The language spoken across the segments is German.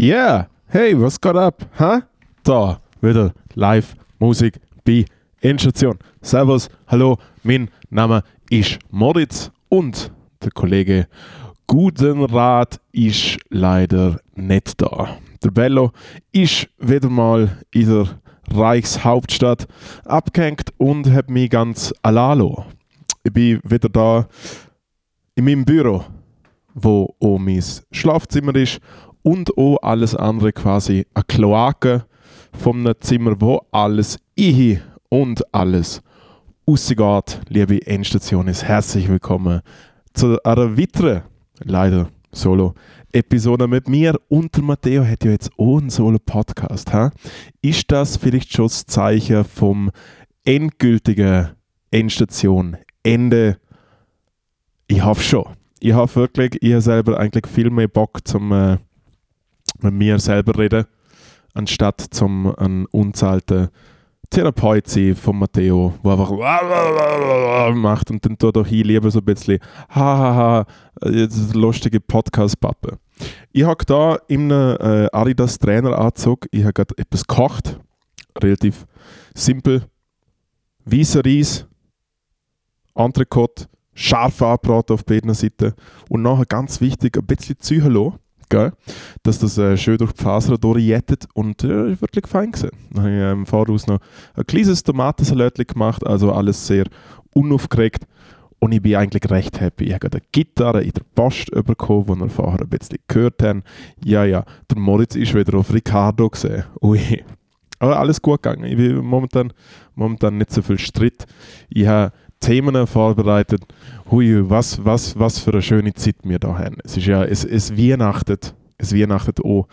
Yeah, hey, was geht ab? Ha? Da, wieder live Musik bei Endstation. Servus, hallo, mein Name ist Moritz und der Kollege Gudenrat ist leider nicht da. Der Bello ist wieder mal in der Reichshauptstadt abgehängt und hat mich ganz alalo. Ich bin wieder da in meinem Büro, wo auch mein Schlafzimmer ist und auch alles andere quasi eine Kloake vom Zimmer, wo alles ich und alles rausgeht. Liebe Endstationis, herzlich willkommen zu einer weiteren, leider Solo-Episode mit mir. Und der Matteo hat ja jetzt auch einen Solo-Podcast. Ist das vielleicht schon das Zeichen vom endgültigen Endstation, Ende? Ich hoffe schon. Ich habe wirklich, ich habe selber eigentlich viel mehr Bock zum äh, mit mir selber reden, anstatt zum einen unzahlten Therapeut sein von Matteo, der einfach macht und dann tut auch hier lieber so ein bisschen hahaha, lustige Podcast-Pappe. Ich habe da in einem äh, Adidas Traineranzug, ich habe gerade etwas gekocht, relativ simpel, weißer Reis, Entrecote, scharf angebraten auf beiden Seiten und nachher ganz wichtig, ein bisschen Psycholo gell? dass das äh, schön durch die Faser durchjettet und äh, wirklich fein gewesen. Dann habe ich äh, im Voraus noch ein kleines Tomatensalat gemacht, also alles sehr unaufgeregt und ich bin eigentlich recht happy. Ich habe eine Gitarre in der Post bekommen, die wir vorher ein bisschen gehört haben. Ja, ja, der Moritz ist wieder auf Ricardo gesehen. Ui. Aber alles gut gegangen. Ich bin momentan, momentan nicht so viel Stritt. Ich habe Themen vorbereitet. Hui, was, was, was für eine schöne Zeit wir da haben. Es ist ja, es, es weihnachtet, es weihnachtet auch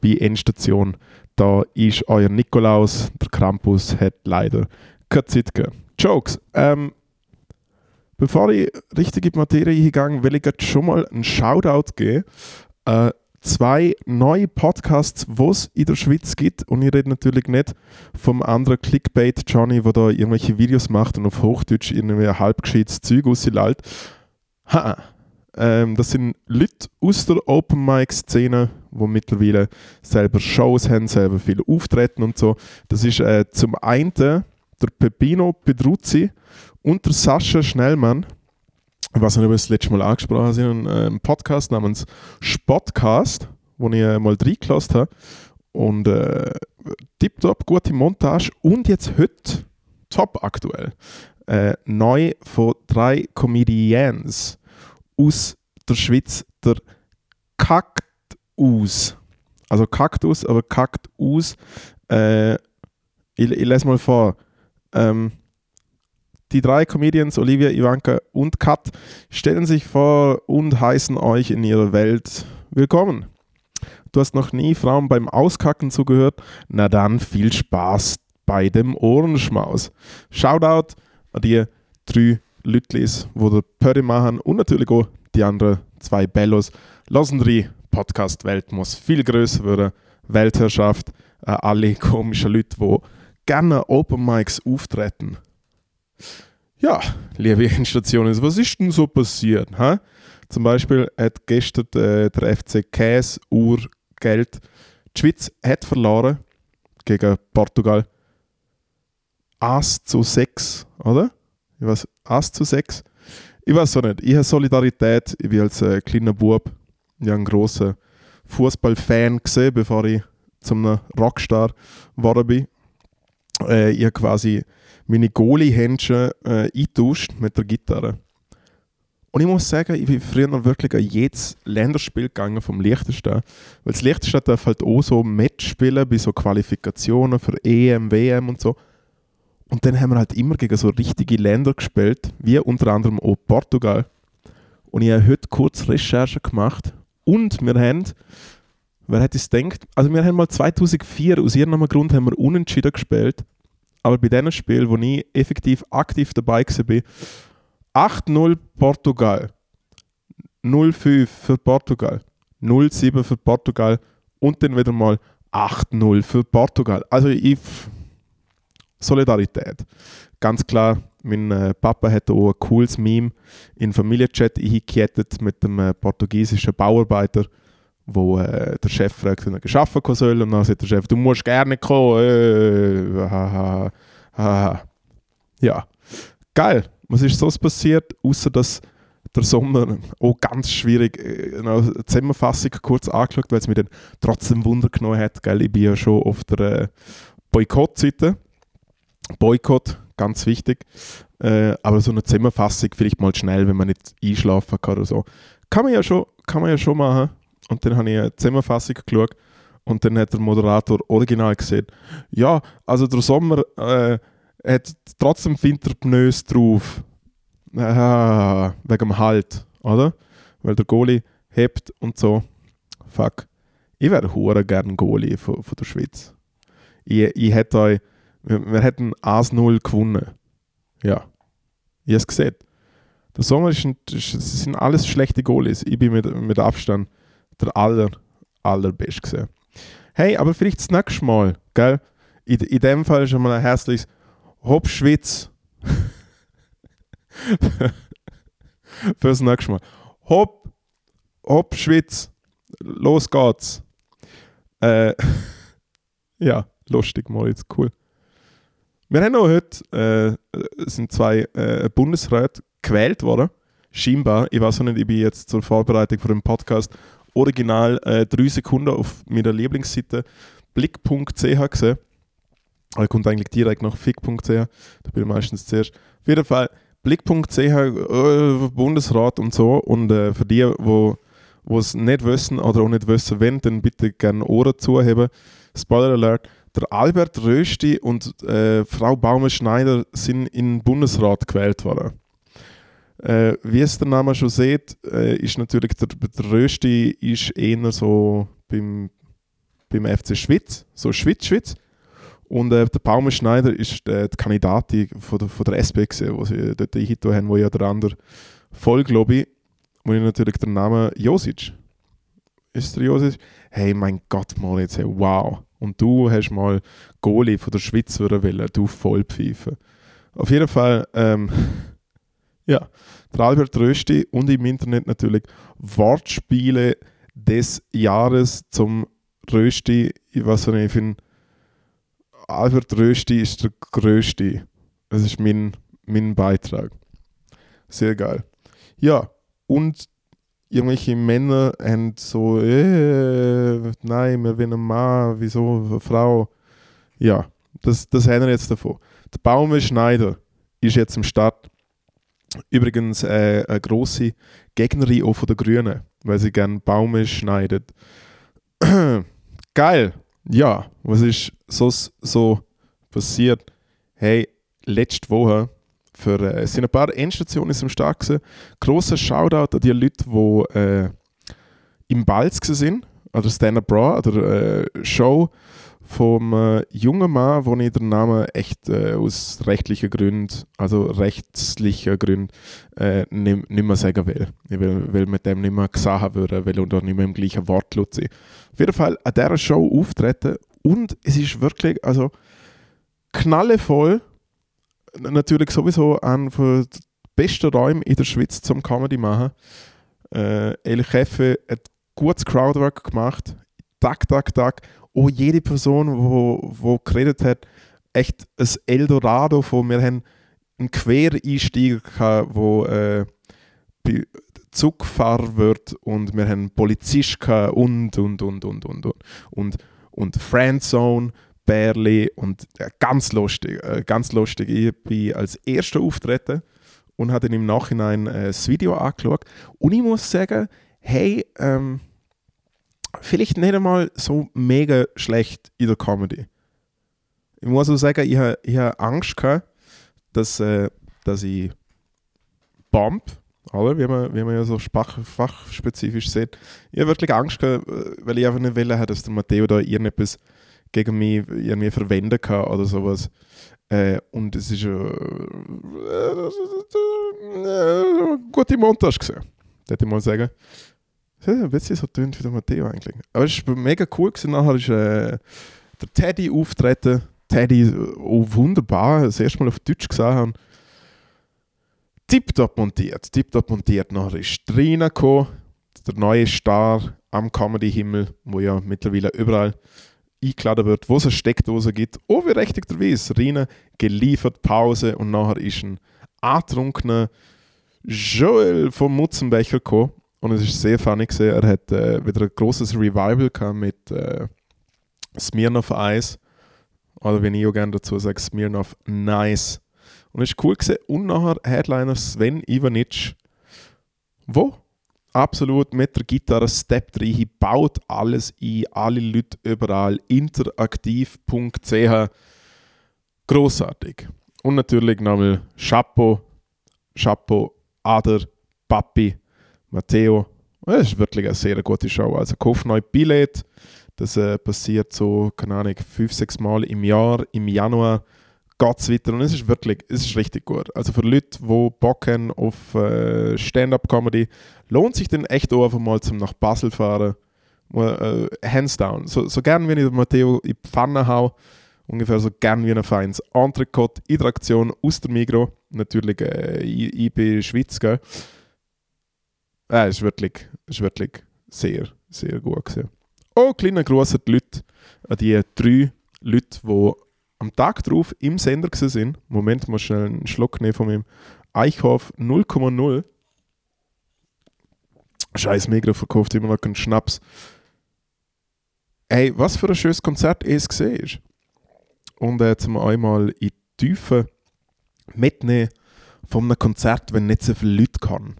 bei Endstation. Da ist euer Nikolaus, der Krampus, hat leider keine Zeit gegeben. Jokes. Ähm, bevor ich richtig in die Materie hingehe, will ich jetzt schon mal einen Shoutout geben. Äh, zwei neue Podcasts, die es in der Schweiz gibt. Und ich rede natürlich nicht vom anderen Clickbait Johnny, der da irgendwelche Videos macht und auf Hochdeutsch irgendwie halbgescheites Zeug rauslässt. Ha! Ähm, das sind Leute aus der Open Mic Szene, die mittlerweile selber Shows haben, selber viel auftreten und so. Das ist äh, zum einen der Peppino Pedruzzi und der Sascha Schnellmann ob ich das letzte Mal angesprochen habe, einen, einen Podcast namens Spotcast, wo ich äh, mal reingelassen habe. Und äh, tipptopp, gute Montage. Und jetzt heute, top aktuell, äh, neu von drei Comedians aus der Schweiz, der Kaktus. Also Kaktus, aber Kaktus. Äh, ich, ich lese mal vor. Ähm, die drei Comedians, Olivia, Ivanka und Kat, stellen sich vor und heißen euch in ihrer Welt willkommen. Du hast noch nie Frauen beim Auskacken zugehört? Na dann viel Spaß bei dem Ohrenschmaus. Shoutout an die drei Lütlis, wo der Pöri machen und natürlich auch die anderen zwei Bellos. Lassen die Podcast-Welt muss viel größer werden. Weltherrschaft, äh, alle komischen Leute, die gerne Open Mics auftreten. Ja, liebe Endstationen, was ist denn so passiert? Ha? Zum Beispiel hat gestern äh, der FC Käse Urgeld die Schweiz hat verloren gegen Portugal. 1 zu 6, oder? Ich weiß, 1 zu 6. Ich weiß auch nicht. Ich habe Solidarität. Ich bin als äh, kleiner Bub ja, ein großer Fußballfan gesehen, bevor ich zum Rockstar geworden bin. Äh, ich habe quasi meine Goalie-Händchen äh, eingetauscht mit der Gitarre. Und ich muss sagen, ich bin früher wirklich an jedes Länderspiel gegangen vom Liechtenstein. Weil das Liechtenstein darf halt auch so Match spielen bei so Qualifikationen für EM, WM und so. Und dann haben wir halt immer gegen so richtige Länder gespielt, wie unter anderem auch Portugal. Und ich habe heute kurz Recherche gemacht und wir haben, wer hätte es gedacht, also wir haben mal 2004 aus irgendeinem Grund haben wir unentschieden gespielt aber bei diesem Spiel, wo ich effektiv aktiv dabei war, 8-0 Portugal, 0-5 für Portugal, 0-7 für Portugal und dann wieder mal 8-0 für Portugal. Also ich, Solidarität. Ganz klar, mein äh, Papa hat auch ein cooles Meme in Familienchat eingekettet mit dem äh, portugiesischen Bauarbeiter, wo äh, der Chef fragt, wenn er geschaffen soll und dann sagt der Chef, du musst gerne kommen. Äh, ha, ha, ha. Ja, geil. Was ist sonst passiert, außer dass der Sommer auch ganz schwierig, äh, eine Zusammenfassung kurz angeschaut, weil es mich dann trotzdem Wunder genommen hat. Gell? Ich bin ja schon auf der äh, Boykott-Seite. Boykott, ganz wichtig. Äh, aber so eine Zusammenfassung vielleicht mal schnell, wenn man nicht einschlafen kann oder so. Kann man ja schon, kann man ja schon machen. Und dann habe ich eine Zusammenfassung geschaut und dann hat der Moderator original gesagt, ja, also der Sommer äh, hat trotzdem Winterpneus drauf. Ah, wegen dem Halt, oder? Weil der Goalie hebt und so. Fuck. Ich wäre hure gern Goalie von, von der Schweiz. Ich, ich hätte euch, wir, wir hätten 1-0 gewonnen. Ja. Ich habe es gesehen. Der Sommer ist ein, das sind alles schlechte Goalies. Ich bin mit, mit Abstand der aller, allerbeste gesehen. Hey, aber vielleicht das nächste Mal, gell? In, in dem Fall schon mal ein herzliches Hopp Schwitz. Fürs nächste Mal. Hopp, Hopp Schwitz. Los geht's. Äh, ja, lustig, Moritz, cool. Wir haben auch heute, äh, sind zwei äh, Bundesräte gewählt worden. Scheinbar, ich weiß auch nicht, ich bin jetzt zur Vorbereitung für den Podcast original äh, drei Sekunden auf meiner Lieblingsseite blick.ch gesehen. Er kommt eigentlich direkt nach fick.ch, da bin ich meistens zuerst. Auf jeden Fall blick.ch, äh, Bundesrat und so. Und äh, für die, wo es nicht wissen oder auch nicht wissen wollen, dann bitte gerne Ohren zuheben. Spoiler Alert, der Albert Rösti und äh, Frau Baumer-Schneider sind in den Bundesrat gewählt worden. Äh, wie es der Name schon sieht, äh, ist natürlich der, der Rösti ist eher so beim, beim FC Schwitz, so Schwitz-Schwitz. Und äh, der Baumer Schneider ist äh, die Kandidatin von der, von der SP, gewesen, wo sie dort eingetan haben, wo ja der andere voll, glaube ich, wo ich natürlich den Namen Josic. Ist der Josic? Hey, mein Gott, Moritz, hey, wow. Und du hast mal Goalie von der Schweiz wollen, du Vollpfeife. Auf jeden Fall, ähm, ja, Albert Rösti und im Internet natürlich Wortspiele des Jahres zum Rösti. Ich weiß nicht, ich finde, Albert Rösti ist der Größte. Das ist mein, mein Beitrag. Sehr geil. Ja, und irgendwelche Männer haben so, äh, nein, wir wollen einen Mann, wieso eine Frau? Ja, das, das haben wir jetzt davon. Der Baume Schneider ist jetzt im Start. Übrigens äh, eine grosse Gegnerin auch von den Grünen, weil sie gerne Baume schneidet. Geil! Ja, was ist so, so passiert? Hey, letzte Woche für, äh, sind ein paar Endstationen im Start gewesen. Grosser Shoutout an die Leute, die äh, im Balz sind, oder Stand-Up Bra, oder äh, Show vom äh, jungen Mann, wo ich den Namen echt äh, aus rechtlichen Gründen, also rechtlichen Gründen, äh, nicht, mehr sagen will. Ich will, will mit dem nicht mehr gesagt werden, weil er nicht mehr im gleichen Wortlaut sein. Auf jeden Fall an dieser Show auftreten und es ist wirklich, also knallevoll, natürlich sowieso einer der besten Räume in der Schweiz zum Comedy machen. Äh, El Chefe hat gutes Crowdwork gemacht, tak, tak, tak auch jede Person, wo, wo geredet hat, echt ein Eldorado von, wir haben einen Quereinsteiger gehabt, wo äh, Zugfahrer wird und wir haben Polizist gehabt und, und, und, und, und, und, und, und Friendzone, Bärli und äh, ganz lustig, äh, ganz lustig. Ich bin als erster auftreten und habe dann im Nachhinein äh, das Video angeschaut und ich muss sagen, hey, ähm, vielleicht nicht einmal so mega schlecht in der Comedy. Ich muss auch sagen, ich habe ha Angst gehabt, dass, äh, dass ich Bump, oder? Wie, man, wie man ja so fachspezifisch sieht. Ich habe wirklich Angst gehabt, äh, weil ich einfach nicht will, dass der Matteo da irgendetwas gegen mich irgendwie verwenden kann oder sowas. Äh, und es ist äh, äh, äh, gute Montage gesehen, würde ich mal sagen. Ja, ein bisschen so tönt wie der Matteo eigentlich. Aber es war mega cool. Gewesen. Nachher ist äh, der Teddy auftreten. Teddy, oh, wunderbar, das erste Mal auf Deutsch gesehen haben. Tipptopp montiert, tipptopp montiert. Nachher ist Trina gekommen. der neue Star am Comedy-Himmel, wo ja mittlerweile überall eingeladen wird, wo es eine Steckdose gibt, unberechtigterweise rein, geliefert, Pause und nachher ist ein antrunkener Joel vom Mutzenbecher gekommen und es ist sehr funny gesehen. Er hat äh, wieder ein großes Revival gehabt mit äh, Smirnoff Eis oder wie ich auch gerne dazu sage, Smirnoff Nice. Und es ist cool gesehen. Und nachher Headliner Sven Ivanic, wo absolut mit der Gitarre Step 3 baut alles ein, alle Leute überall, interaktiv.ch. Großartig. Und natürlich nochmal Chapeau, Chapeau, Ader, Papi, Matteo. Es ist wirklich eine sehr gute Show. Also kauf neu Billett. Das äh, passiert so, keine Ahnung, fünf, sechs Mal im Jahr, im Januar geht es weiter und es ist wirklich, es ist richtig gut. Also für Leute, die Bock haben auf äh, Stand-Up-Comedy, lohnt sich dann echt auch einfach mal zum nach Basel fahren. Äh, hands down. So, so gern wie ich Matteo in die Pfanne hau, ungefähr so gern wie ein feines Entrecote in der Aktion aus der Migro. Natürlich äh, IB Schweiz, gell? Äh, ist wirklich, wirklich sehr, sehr gut gewesen. Oh, kleiner Gruß an die Leute, an die drei Leute, die am Tag drauf im Sender sind. Moment, mal schnell einen Schluck nehmen von meinem Eichhoff 0,0. Scheiß Migros verkauft immer noch einen Schnaps. Hey, was für ein schönes Konzert es ist. Und äh, zum einmal in die Tiefe mitnehmen von einem Konzert, wenn nicht so viele Leute kann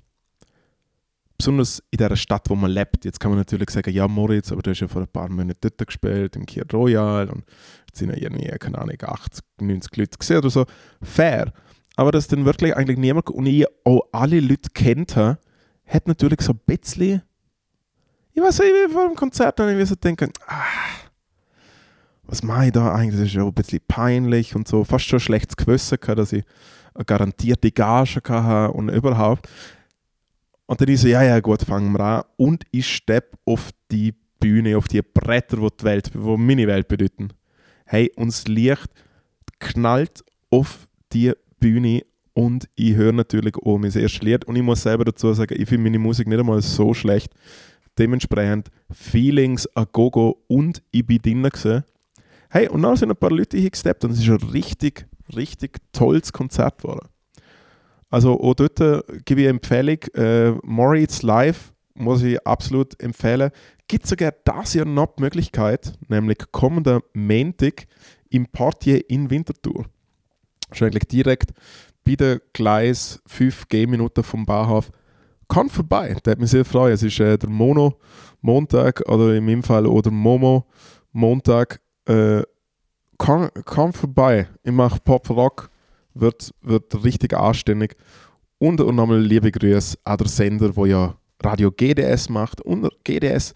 besonders in der Stadt, wo man lebt. Jetzt kann man natürlich sagen, ja Moritz, aber du hast ja vor ein paar Monaten dort gespielt, im Kier Royal und jetzt sind ja irgendwie, keine Ahnung, 80, 90 Leute gesehen oder so. Fair. Aber dass dann wirklich eigentlich niemand und ich auch alle Leute kennt habe, hat natürlich so ein bisschen, ich weiß nicht, vor dem Konzert dann irgendwie so denken, ah, was mache ich da eigentlich? Das ist ja ein bisschen peinlich und so, fast schon schlechtes Gewissen dass ich eine garantierte Gage hatte und überhaupt. Und dann ist so, ja, ja, gut, fangen wir an. Und ich steppe auf die Bühne, auf die Bretter, die die Welt, die meine Welt bedeuten. Hey, uns Licht knallt auf die Bühne und ich höre natürlich auch mein erstes Lied. Und ich muss selber dazu sagen, ich finde meine Musik nicht einmal so schlecht. Dementsprechend Feelings a Gogo und ich bin drinnen gewesen. Hey, und dann sind ein paar Leute hier gesteppt und es ist ein richtig, richtig tolles Konzert geworden. Also auch dort äh, gebe ich Empfehlung, äh, Moritz Live muss ich absolut empfehlen. Gibt sogar das Jahr noch die Möglichkeit, nämlich kommender Montag im Portier in Winterthur. Wahrscheinlich direkt bei der Gleis 5 G-Minuten vom Bahnhof. Kann vorbei, das hat mich sehr freuen. Es ist äh, der Mono Montag oder in meinem Fall oder Momo Montag. Äh, kann, kann vorbei. Ich mache Pop Rock wird, wird richtig anständig. Und, und nochmal liebe Grüße an der Sender, wo ja Radio GDS macht. Und GDS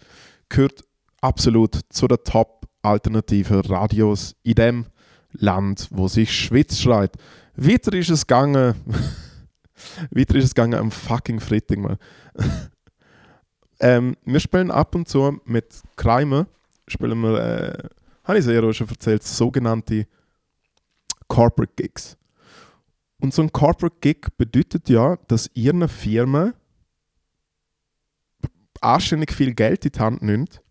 gehört absolut zu den Top-alternativen Radios in dem Land, wo sich Schweiz schreit. Weiter ist es gegangen. Weiter ist es gegangen am fucking Freitag, mal. ähm, wir spielen ab und zu mit Kreimer, spielen wir, äh, habe ich es ja schon erzählt, sogenannte Corporate Gigs. Und so ein Corporate Gig bedeutet ja, dass ihr eine Firma anständig viel Geld in die Hand nimmt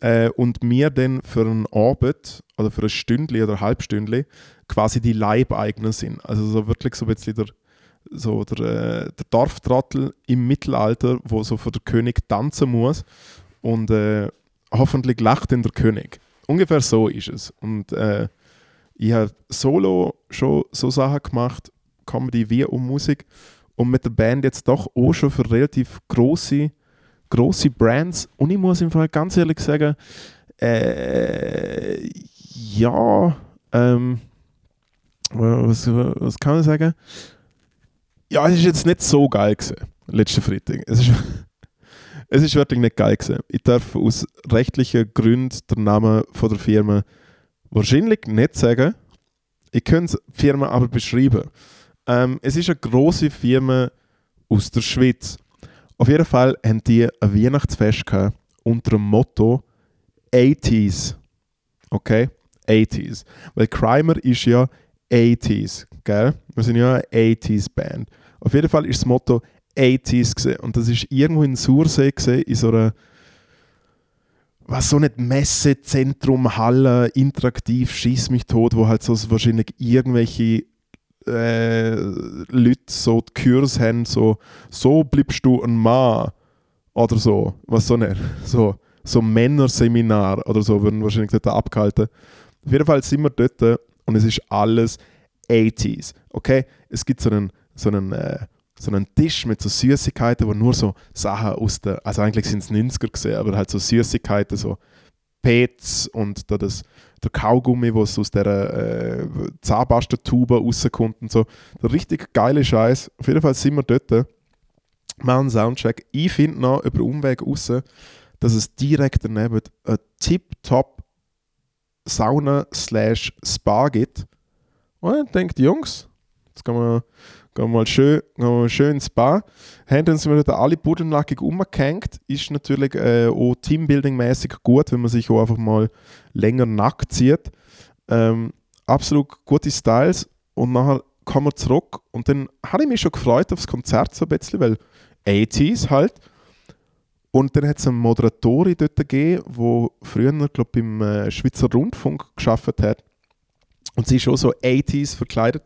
äh, und mir dann für einen Abend oder für ein Stündchen oder ein Halbstündchen quasi die Leibeigner sind. Also so wirklich so ein bisschen der, so der, äh, der Dorftrottel im Mittelalter, wo so für den König tanzen muss und äh, hoffentlich lacht dann der König. Ungefähr so ist es. Und äh, ich habe solo schon so Sachen gemacht, Comedy wie auch Musik. Und mit der Band jetzt doch auch schon für relativ große große Brands. Und ich muss im Fall ganz ehrlich sagen, äh, ja, ähm, was, was kann man sagen? Ja, es ist jetzt nicht so geil gewesen, letzten Freitag. Es ist, es ist wirklich nicht geil gewesen. Ich darf aus rechtlichen Gründen den Namen von der Firma wahrscheinlich nicht sagen. Ich könnte die Firma aber beschreiben. Ähm, es ist eine große Firma aus der Schweiz. Auf jeden Fall haben die ein Weihnachtsfest gehabt unter dem Motto 80s. Okay? 80s. Weil Crimer ist ja 80s, gell? Wir sind ja eine 80s Band. Auf jeden Fall ist das Motto 80s gesehen. Und das ist irgendwo in Sursee gesehen, in so einer was so nicht Messezentrum, Halle, interaktiv, schieß mich tot, wo halt so wahrscheinlich irgendwelche äh, Leute so die Kurs haben, so, so bleibst du ein Mann oder so, was so nicht, so, so Männerseminar oder so würden wahrscheinlich dort abgehalten. Auf jeden Fall sind wir dort und es ist alles 80s, okay? Es gibt so einen, so einen äh, so einen Tisch mit so Süßigkeiten, wo nur so Sachen aus der, also eigentlich sind es 90er gesehen, aber halt so Süßigkeiten, so Pets und da das, der Kaugummi, was aus der äh, Zahnpastentube rauskommt und so. Der richtig geile Scheiß. Auf jeden Fall sind wir dort, machen Soundcheck. Ich finde noch über Umweg raus, dass es direkt daneben eine Tip-Top Sauna slash Spa gibt. Und ich denke, Jungs, jetzt kann man Gehen mal schön, gehen mal schön ins Bar. Haben uns wieder alle Budenlackig umgehängt. Ist natürlich äh, auch Teambuilding-mäßig gut, wenn man sich auch einfach mal länger nackt zieht. Ähm, absolut gute Styles. Und nachher kommen wir zurück. Und dann habe ich mich schon gefreut aufs Konzert so ein bisschen, weil 80s halt. Und dann hat es eine Moderatorin dort gegeben, die früher, glaube ich, im äh, Schweizer Rundfunk geschafft hat. Und sie ist auch so 80s verkleidet.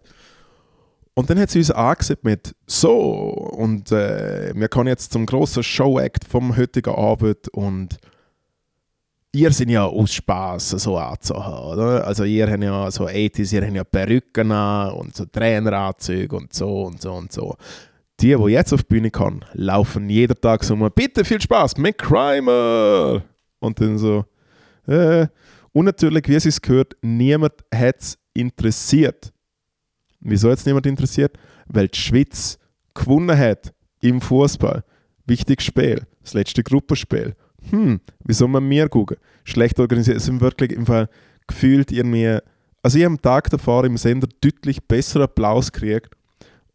Und dann hat sie uns angesagt mit so und äh, wir kommen jetzt zum großen Show-Act vom heutigen Abend und ihr seid ja aus Spaß so anzuhaben, oder? Also ihr habt ja so 80s, ihr habt ja Perücken an und so Traineranzüge und so und so und so. Die, die jetzt auf die Bühne kommen, laufen jeden Tag so bitte viel Spaß, mit Crimer! Und dann so, äh, und natürlich, wie es gehört, niemand hat es interessiert Wieso jetzt niemand interessiert? Weil die Schweiz gewonnen hat im Fußball. Wichtiges Spiel, das letzte Gruppenspiel. Hm, wie soll man mir gucken? Schlecht organisiert. Es sind wirklich im Fall gefühlt irgendwie. Also, ich habe am Tag davor im Sender deutlich besseren Applaus gekriegt.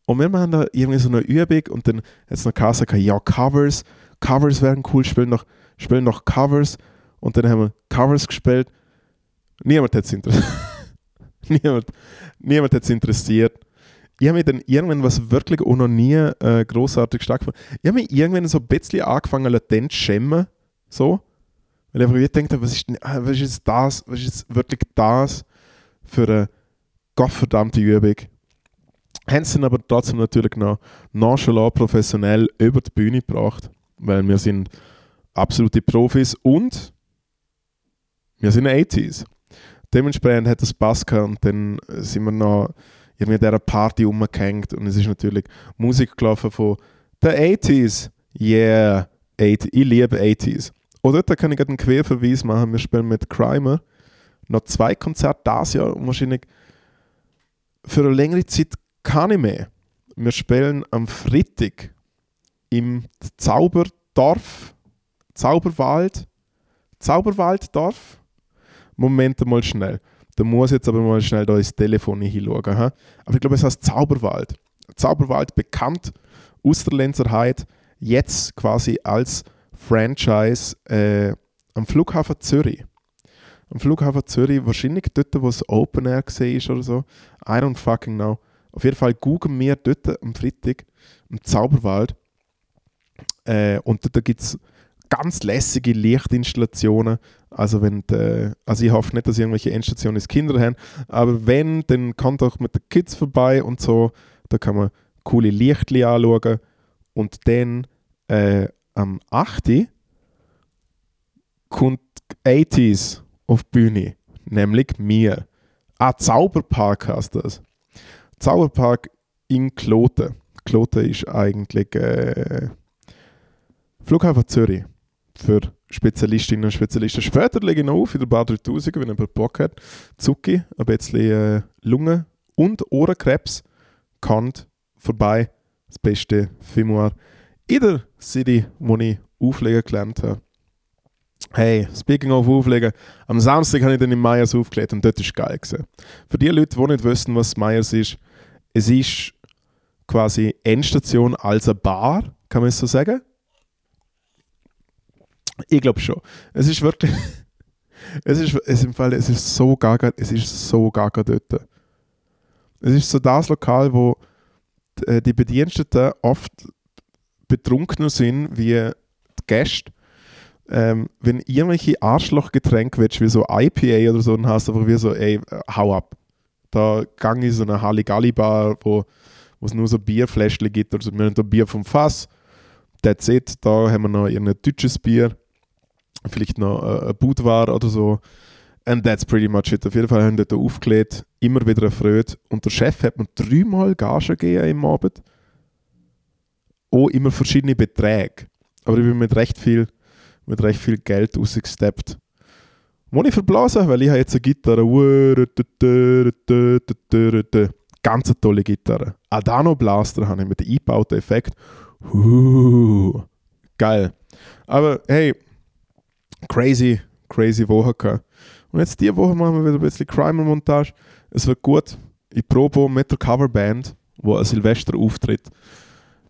Und wir machen da irgendwie so eine Übung und dann hat es noch gesagt, ja, Covers, Covers wären cool, spielen noch, spielen noch Covers. Und dann haben wir Covers gespielt. Niemand hat es interessiert. niemand, niemand hat es interessiert. Ich habe mich dann irgendwann, was wirklich auch noch nie äh, großartig stattgefunden ich habe mich irgendwann so ein bisschen angefangen, latent zu schämen. So. Weil ich einfach gedacht habe, was ist, ah, was ist das, was ist wirklich das für eine gottverdammte Übung? Haben sie aber trotzdem natürlich noch nonchalant professionell über die Bühne gebracht, weil wir sind absolute Profis und wir sind 80s dementsprechend hat es Spass gehabt und dann sind wir noch irgendwie dieser Party umgehängt und es ist natürlich Musik gelaufen von The 80s. Yeah, ich liebe 80s. Oder da kann ich einen Querverweis machen. Wir spielen mit Crimer noch zwei Konzerte dieses Jahr und wahrscheinlich für eine längere Zeit kann ich mehr. Wir spielen am Freitag im Zauberdorf, Zauberwald, Zauberwalddorf Moment mal schnell. Da muss jetzt aber mal schnell da ins Telefon hinschauen. He? Aber ich glaube, es heißt Zauberwald. Zauberwald bekannt aus der jetzt quasi als Franchise äh, am Flughafen Zürich. Am Flughafen Zürich, wahrscheinlich dort, wo es Open Air war oder so. I don't fucking know. Auf jeden Fall googeln wir dort am Freitag im Zauberwald. Äh, und dort gibt es ganz lässige Lichtinstallationen. Also, wenn die, also ich hoffe nicht, dass irgendwelche Endstationen Kinder haben, aber wenn, dann kommt auch mit den Kids vorbei und so. Da kann man coole Lichtli anschauen. Und dann äh, am 8. kommt 80s auf die Bühne, nämlich mir. Ah, Zauberpark heißt das. Zauberpark in Kloten. Kloten ist eigentlich äh, Flughafen Zürich für Spezialistinnen und Spezialisten. Später lege ich noch auf in der Bar 3000, wenn jemand Bock hat. Zucki, ein bisschen äh, Lungen- und Ohrenkrebs kommt vorbei. Das beste Fimoir in der City, wo ich auflegen gelernt habe. Hey, speaking of Auflegen, am Samstag habe ich dann in Meyers aufgelegt und dort war geil. Gewesen. Für die Leute, die nicht wissen, was Meyers ist, es ist quasi Endstation als eine Bar, kann man es so sagen. Ich glaube schon. Es ist wirklich. es ist, es, im Fall, es ist so gaga, es ist so gaga dort. Es ist so das Lokal, wo äh, die Bediensteten oft betrunkener sind wie die Gäste. Ähm, wenn irgendwelche Arschlochgetränke willst, wie so IPA oder so, dann hast du einfach wie so, ey, hau ab. Da gang ich so eine Halligalli-Bar, wo es nur so Bierfläschchen gibt. Also wir haben da Bier vom Fass, that's it. Da haben wir noch ein deutsches Bier, vielleicht noch äh, ein Budvar oder so. And that's pretty much it. Auf jeden Fall haben wir dort aufgelegt, immer wieder erfreut. Und der Chef hat mir dreimal Gage gegeben im Abend. Auch immer verschiedene Beträge. Aber ich bin mit recht viel, mit recht viel Geld rausgesteppt. Wo ich verblasen, weil ich habe jetzt eine Gitarre. Ganz eine tolle Gitarre. Adano Blaster habe ich mit dem eingebauten Effekt. Uh, geil. Aber hey, crazy, crazy Woche gehabt. Und jetzt diese Woche machen wir wieder ein bisschen Crimer-Montage. Es wird gut. Ich probe mit der Coverband, wo ein Silvester auftritt.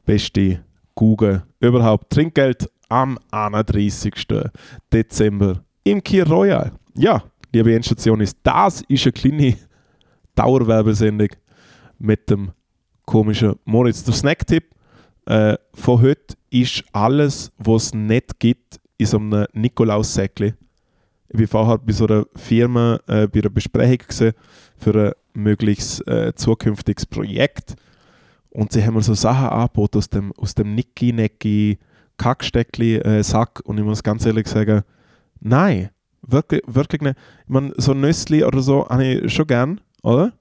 Beste Google überhaupt. Trinkgeld am 31. Dezember im Kier Royal. Ja, liebe Endstation, ist das ist eine kleine Dauerwerbesendung mit dem komischen Moritz. Der Snacktipp äh, von heute ist alles, was es nicht gibt, in so einem Nikolaus-Säckchen. Ich war vorher bei so einer Firma äh, bei einer Besprechung gesehen für ein mögliches äh, zukünftiges Projekt. Und sie haben mir so Sachen angeboten aus dem, aus dem Niki-Necki Kacksteckli-Sack. Äh, und ich muss ganz ehrlich sagen, nein, wirklich, wirklich nicht. Ich meine, so Nüssli oder so habe ich schon gern, oder?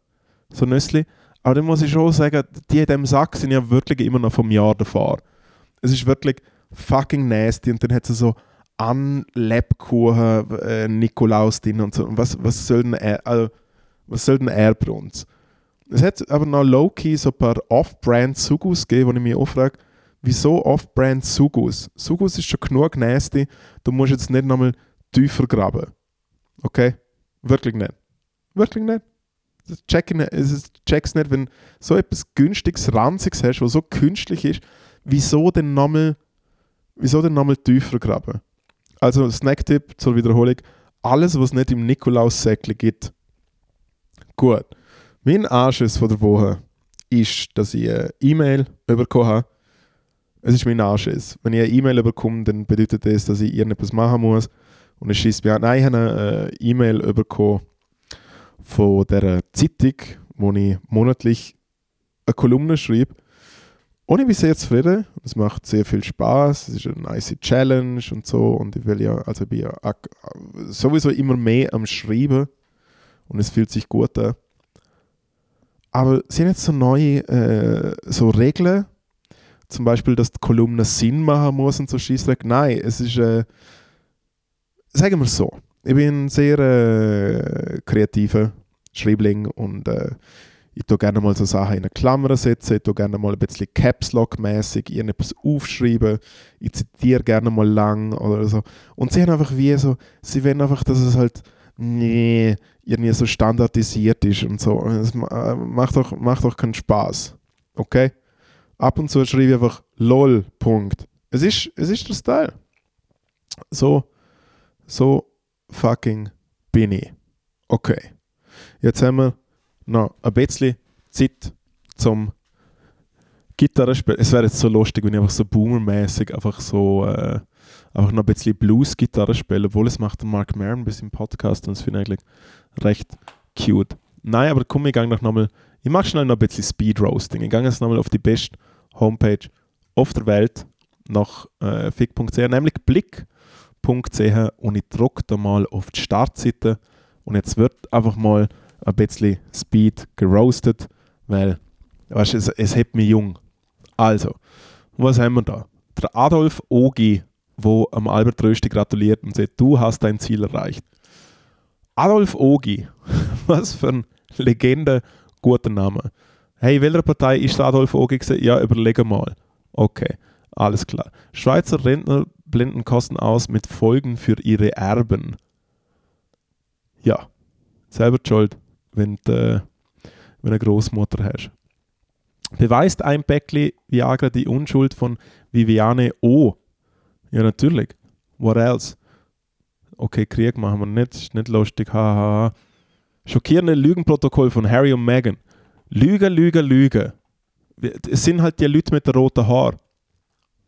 So Nüssli. Aber dann muss ich schon sagen, die in diesem Sack sind ja wirklich immer noch vom Jahr davor. Es ist wirklich fucking nasty und dann hat es so an Lebkuchen äh, Nikolaus drin und so. Was, was soll denn er, also, was soll denn er bei uns? Es hat aber noch low-key so ein paar Off-Brand Sugus gegeben, wo ich mich auch frage, wieso Off-Brand Sugus? Sugus ist schon genug nasty, du musst jetzt nicht nochmal tiefer graben. Okay? Wirklich nicht. Wirklich nicht check es check's nicht, wenn so etwas günstiges, ranziges hast, was so künstlich ist, wieso denn nochmal, wieso denn nochmal tiefer graben? Also Snacktipp zur Wiederholung, alles, was nicht im Nikolaus-Säckchen gibt. Gut. Mein Anschiss von der Woche ist, dass ich eine E-Mail bekommen habe. Es ist mein Anschiss. Wenn ich eine E-Mail bekomme, dann bedeutet das, dass ich irgendetwas machen muss. Und es schießt mir an. Nein, ich habe eine äh, E-Mail bekommen von der Zeitung, wo ich monatlich eine Kolumne schreibe. Und ich bin sehr zufrieden. Es macht sehr viel Spaß. Es ist eine nice Challenge und so. Und ich will ja, also ich bin ja sowieso immer mehr am Schreiben. Und es fühlt sich gut an. Aber sind jetzt so neue äh, so Regeln, zum Beispiel, dass die Kolumne Sinn machen muss und so Scheißdreck. Nein, es ist, äh, sagen wir so, ich bin ein sehr äh, kreativer Schreibling und äh, ich tue gerne mal so Sachen in eine Klammer setzen, ich tue gerne mal ein bisschen Caps Lock-mäßig irgendetwas aufschreiben, ich zitiere gerne mal lang oder so. Und sie haben einfach wie so, sie wollen einfach, dass es halt nee, irgendwie so standardisiert ist und so. Es äh, macht doch, macht keinen Spaß. Okay? Ab und zu schreibe ich einfach LOL, Punkt. Es ist, es ist der Style. So, so fucking bin ich. Okay. Jetzt haben wir noch ein bisschen Zeit zum Gitarrespielen. Es wäre jetzt so lustig, wenn ich einfach so boomermäßig einfach so äh, einfach noch ein bisschen Blues-Gitarre spiele, obwohl es macht Mark Maron bis im Podcast und das finde ich eigentlich recht cute. Nein, aber komm, ich gehe noch nochmal, ich mache schnell noch ein bisschen Speed-Roasting. Ich gehe jetzt nochmal auf die beste Homepage auf der Welt nach äh, fick.ch, nämlich Blick www.ch und ich drücke da mal auf die Startseite und jetzt wird einfach mal ein bisschen Speed geroastet, weil weißt, es, es hebt mich jung. Also, was haben wir da? Der Adolf Ogi, wo am Albert Rösti gratuliert und sagt, du hast dein Ziel erreicht. Adolf Ogi, was für ein Legende, guter Name. Hey, welcher Partei ist Adolf Ogi? Ja, überlege mal. Okay, alles klar. Schweizer Rentner blenden Kosten aus mit Folgen für ihre Erben. Ja, selber schuld, wenn du äh, wenn eine Großmutter hast. Beweist ein Päckli Viagra die Unschuld von Viviane O? Ja, natürlich. What else? Okay, Krieg machen wir nicht, ist nicht lustig, haha. Schockierende Lügenprotokoll von Harry und Meghan. Lüge, Lüge, Lüge. Es sind halt die Leute mit der roten Haar.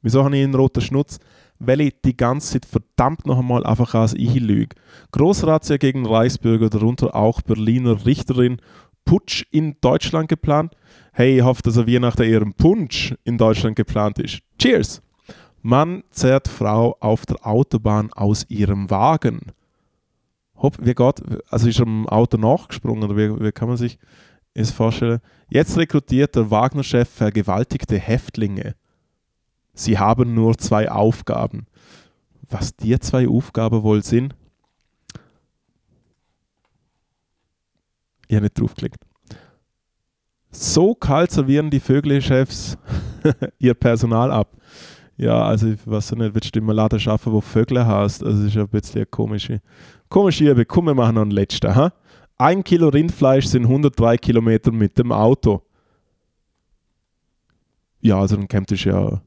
Wieso habe ich einen roten Schnutz? Weil ich die ganze Zeit verdammt noch einmal einfach als ich lüge. Großrazzia gegen Reichsbürger, darunter auch Berliner Richterin. Putsch in Deutschland geplant. Hey, ich hoffe, dass er Weihnachten eher ein Punsch in Deutschland geplant ist. Cheers! Mann zerrt Frau auf der Autobahn aus ihrem Wagen. Hopp, wie geht, also ist er im Auto nachgesprungen oder wie, wie kann man sich das vorstellen? Jetzt rekrutiert der Wagner-Chef vergewaltigte Häftlinge. Sie haben nur zwei Aufgaben. Was die zwei Aufgaben wohl sind? Ich habe nicht draufgeklickt. So kalt servieren die Vögelchefs ihr Personal ab. Ja, also ich weiß nicht, willst du im Laden arbeiten, wo Vögel hast? Also ist ein bisschen eine komische, komische Übung. Komm, wir machen noch einen letzten. Ha? Ein Kilo Rindfleisch sind 103 Kilometer mit dem Auto. Ja, also dann kommt es ja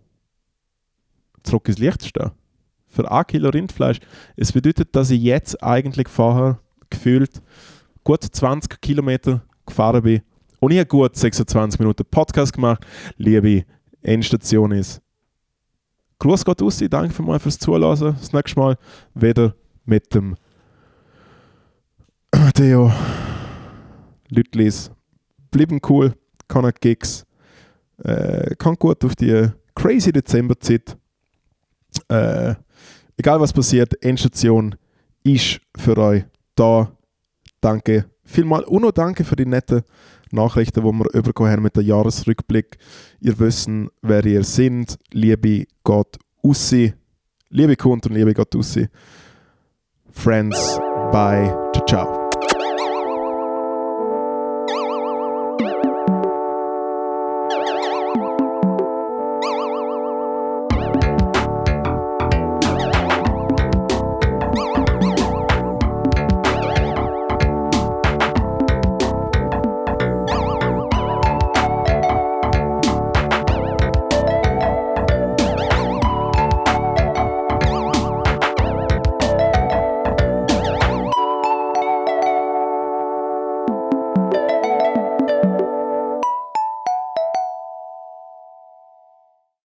zurück ins Lichtstehen. Für ein Kilo Rindfleisch. Es bedeutet, dass ich jetzt eigentlich vorher gefühlt gut 20 Kilometer gefahren bin und ich habe gut 26 Minuten Podcast gemacht. Liebe Endstation ist Gruß Gott aus, danke für mal fürs Zuhören. Das nächste Mal wieder mit dem Theo Lütlis. Bleiben cool, kann Gigs, äh, kann gut auf die crazy Dezemberzeit. Äh, egal was passiert, Endstation ist für euch da. Danke vielmals. Und noch danke für die netten Nachrichten, die wir übergekommen haben mit dem Jahresrückblick. Ihr wissen, wer ihr seid. Liebe Gott Ussi. Liebe Kunden und liebe Gott Ussi. Friends, bye, ciao, ciao.